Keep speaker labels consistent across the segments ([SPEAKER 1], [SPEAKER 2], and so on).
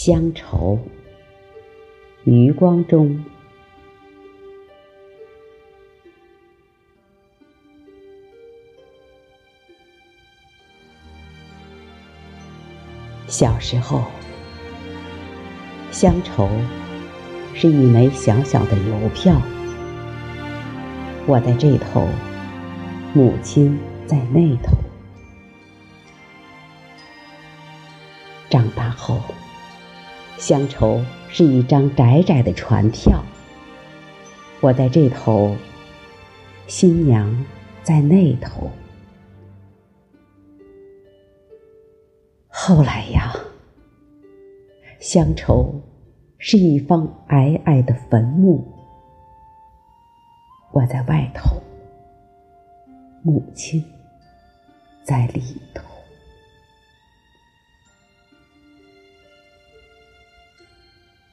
[SPEAKER 1] 乡愁，余光中。小时候，乡愁是一枚小小的邮票，我在这头，母亲在那头。长大后，乡愁是一张窄窄的船票，我在这头，新娘在那头。后来呀，乡愁是一方矮矮的坟墓，我在外头，母亲在里头。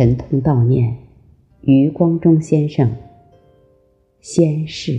[SPEAKER 1] 沉痛悼念。余光中先生，先逝。